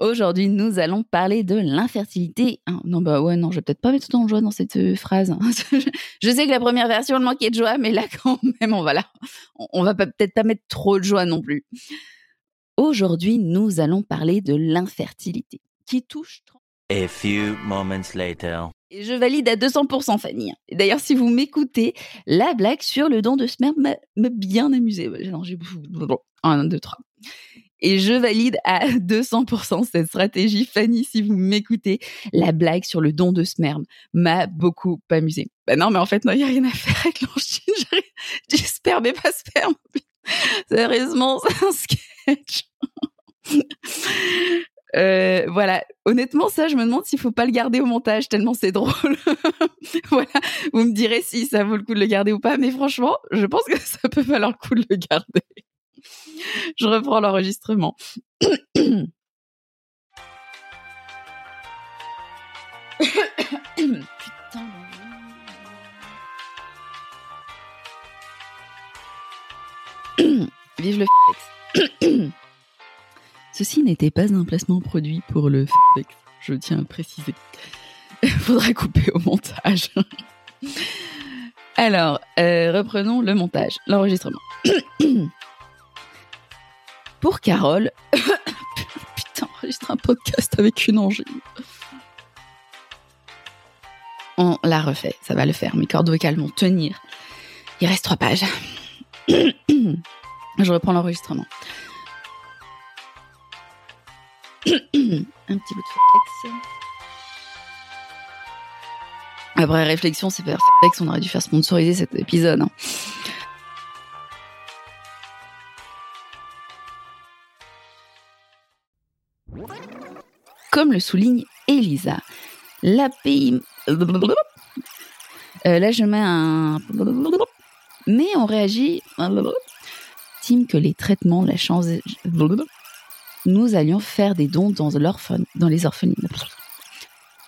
Aujourd'hui, nous allons parler de l'infertilité. Ah, non, bah ouais, non, je vais peut-être pas mettre autant de joie dans cette euh, phrase. hein. je sais que la première version, elle manquait de joie, mais là, quand même, on va là. On va peut-être pas mettre trop de joie non plus. Aujourd'hui, nous allons parler de l'infertilité qui touche. A few moments later. Et je valide à 200% Fanny. D'ailleurs, si vous m'écoutez, la blague sur le don de sperme m'a bien amusé. Non, j'ai un, deux, trois. Et je valide à 200% cette stratégie, Fanny, si vous m'écoutez. La blague sur le don de sperme m'a beaucoup amusé. Bah non, mais en fait, non, il n'y a rien à faire avec l'angine. J'ai- J'ai sperme et pas sperme. Sérieusement, c'est un sketch. Euh, voilà, honnêtement, ça, je me demande s'il faut pas le garder au montage, tellement c'est drôle. voilà, vous me direz si ça vaut le coup de le garder ou pas, mais franchement, je pense que ça peut valoir le coup de le garder. je reprends l'enregistrement. Putain. Vive le FX. Ceci n'était pas un placement produit pour le FX, je tiens à préciser. Faudra couper au montage. Alors, euh, reprenons le montage, l'enregistrement. pour Carole, putain, enregistrer un podcast avec une angine. On la refait, ça va le faire. Mes cordes vocales vont tenir. Il reste trois pages. Je reprends l'enregistrement. Un petit bout de flex. Après réflexion, c'est faire on aurait dû faire sponsoriser cet épisode. hein. Comme le souligne Elisa, l'API... Euh, là, je mets un... Mais on réagit... Estime que les traitements, la chance... Nous allions faire des dons dans, dans les orphelines.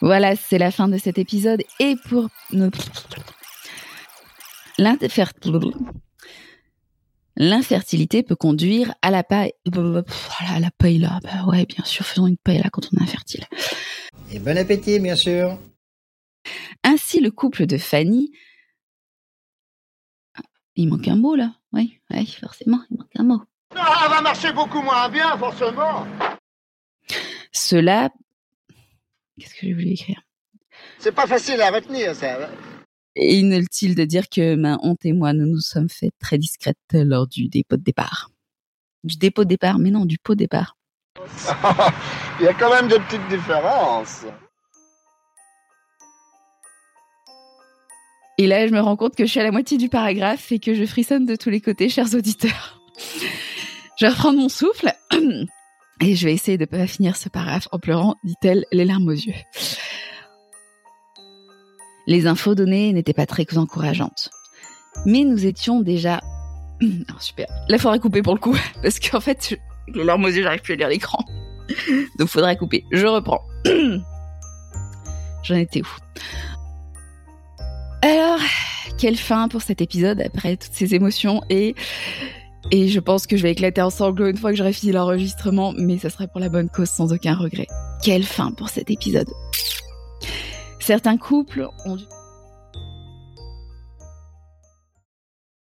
Voilà, c'est la fin de cet épisode. Et pour ne... L'infer- L'infertilité peut conduire à la paille. Voilà, la paille là. Bah ouais, bien sûr, faisons une paille là quand on est infertile. Et bon appétit, bien sûr. Ainsi, le couple de Fanny. Ah, Il manque un mot là. Oui, oui, forcément, il manque un mot. Ça va marcher beaucoup moins bien, forcément. Cela. Qu'est-ce que j'ai voulu écrire? C'est pas facile à retenir, ça. Et inutile de dire que ma honte et moi, nous nous sommes fait très discrètes lors du dépôt de départ. Du dépôt de départ, mais non, du pot de départ. Il y a quand même de petites différences. Et là, je me rends compte que je suis à la moitié du paragraphe et que je frissonne de tous les côtés, chers auditeurs. Je vais reprendre mon souffle et je vais essayer de pas finir ce paragraphe en pleurant, dit-elle, les larmes aux yeux. Les infos données n'étaient pas très encourageantes. Mais nous étions déjà... Ah, super. Là, faudrait couper pour le coup, parce qu'en fait, je- les larmes aux yeux, j'arrive plus à lire l'écran. Donc, faudrait couper. Je reprends. J'en étais où? Alors, quelle fin pour cet épisode après toutes ces émotions et et je pense que je vais éclater en sanglots une fois que j'aurai fini l'enregistrement, mais ça serait pour la bonne cause sans aucun regret. Quelle fin pour cet épisode Certains couples ont.